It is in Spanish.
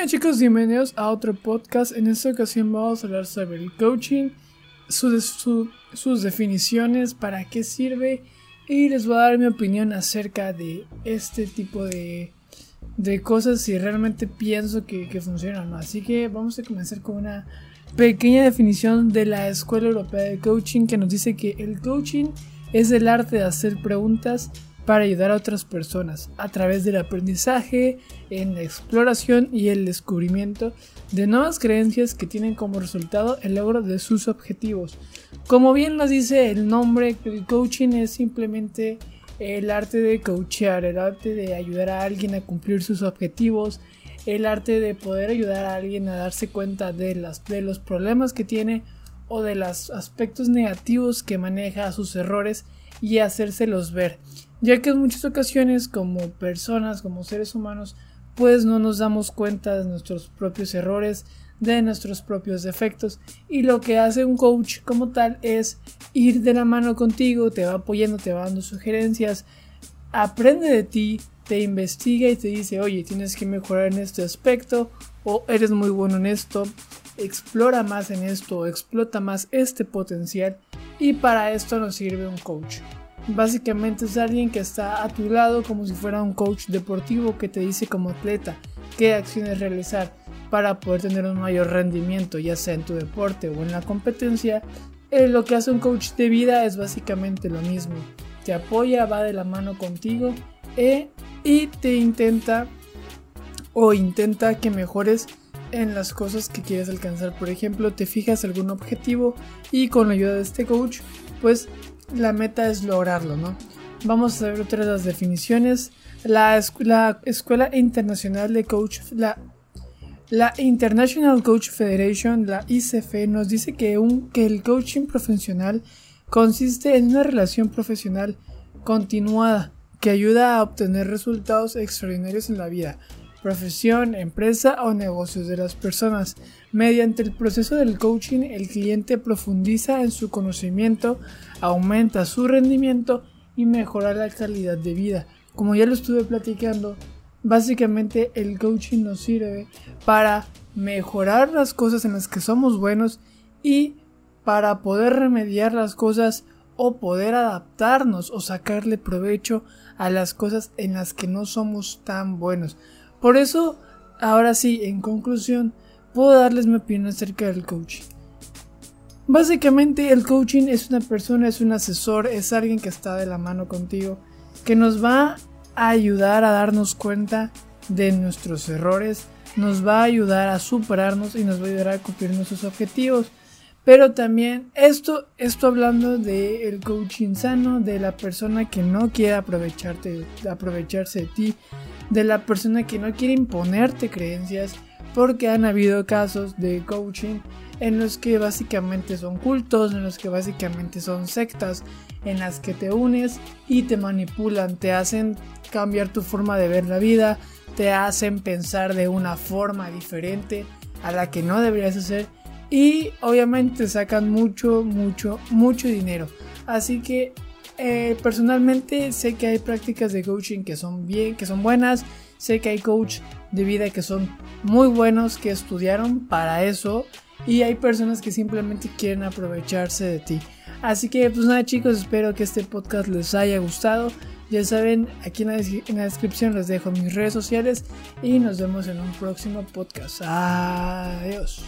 ¿Qué chicos? Bienvenidos a otro podcast. En esta ocasión vamos a hablar sobre el coaching, sus definiciones, para qué sirve y les voy a dar mi opinión acerca de este tipo de, de cosas si realmente pienso que, que funcionan. Así que vamos a comenzar con una pequeña definición de la Escuela Europea de Coaching que nos dice que el coaching es el arte de hacer preguntas para ayudar a otras personas a través del aprendizaje, en la exploración y el descubrimiento de nuevas creencias que tienen como resultado el logro de sus objetivos. Como bien nos dice el nombre, el coaching es simplemente el arte de coachear, el arte de ayudar a alguien a cumplir sus objetivos, el arte de poder ayudar a alguien a darse cuenta de, las, de los problemas que tiene o de los aspectos negativos que maneja, sus errores y hacérselos ver ya que en muchas ocasiones como personas, como seres humanos, pues no nos damos cuenta de nuestros propios errores, de nuestros propios defectos y lo que hace un coach como tal es ir de la mano contigo, te va apoyando, te va dando sugerencias, aprende de ti, te investiga y te dice, oye, tienes que mejorar en este aspecto o eres muy bueno en esto, explora más en esto, explota más este potencial y para esto nos sirve un coach. Básicamente es alguien que está a tu lado como si fuera un coach deportivo que te dice como atleta qué acciones realizar para poder tener un mayor rendimiento, ya sea en tu deporte o en la competencia. Eh, lo que hace un coach de vida es básicamente lo mismo. Te apoya, va de la mano contigo eh, y te intenta o intenta que mejores en las cosas que quieres alcanzar. Por ejemplo, te fijas algún objetivo y con la ayuda de este coach, pues la meta es lograrlo, ¿no? Vamos a ver otras las definiciones. La, Escuela Internacional de Coach, la, la International Coach Federation, la ICF, nos dice que, que el coaching profesional consiste en una relación profesional continuada que ayuda a obtener resultados extraordinarios en la vida, profesión, empresa o negocios de las personas. Mediante el proceso del coaching, el cliente profundiza en su conocimiento, aumenta su rendimiento y mejora la calidad de vida. Como ya lo estuve platicando, básicamente el coaching nos sirve para mejorar las cosas en las que somos buenos y para poder remediar las cosas o poder adaptarnos o sacarle provecho a las cosas en las que no somos tan buenos. Por eso, ahora sí, en conclusión, puedo darles mi opinión acerca del coaching. Básicamente el coaching es una persona, es un asesor, es alguien que está de la mano contigo, que nos va a ayudar a darnos cuenta de nuestros errores, nos va a ayudar a superarnos y nos va a ayudar a cumplir nuestros objetivos. Pero también esto, esto hablando del coaching sano, de la persona que no quiere aprovecharte, aprovecharse de ti, de la persona que no quiere imponerte creencias, porque han habido casos de coaching en los que básicamente son cultos, en los que básicamente son sectas, en las que te unes y te manipulan, te hacen cambiar tu forma de ver la vida, te hacen pensar de una forma diferente a la que no deberías hacer y obviamente sacan mucho, mucho, mucho dinero. Así que eh, personalmente sé que hay prácticas de coaching que son bien, que son buenas. Sé que hay coach de vida que son muy buenos, que estudiaron para eso. Y hay personas que simplemente quieren aprovecharse de ti. Así que pues nada chicos, espero que este podcast les haya gustado. Ya saben, aquí en la, en la descripción les dejo mis redes sociales y nos vemos en un próximo podcast. Adiós.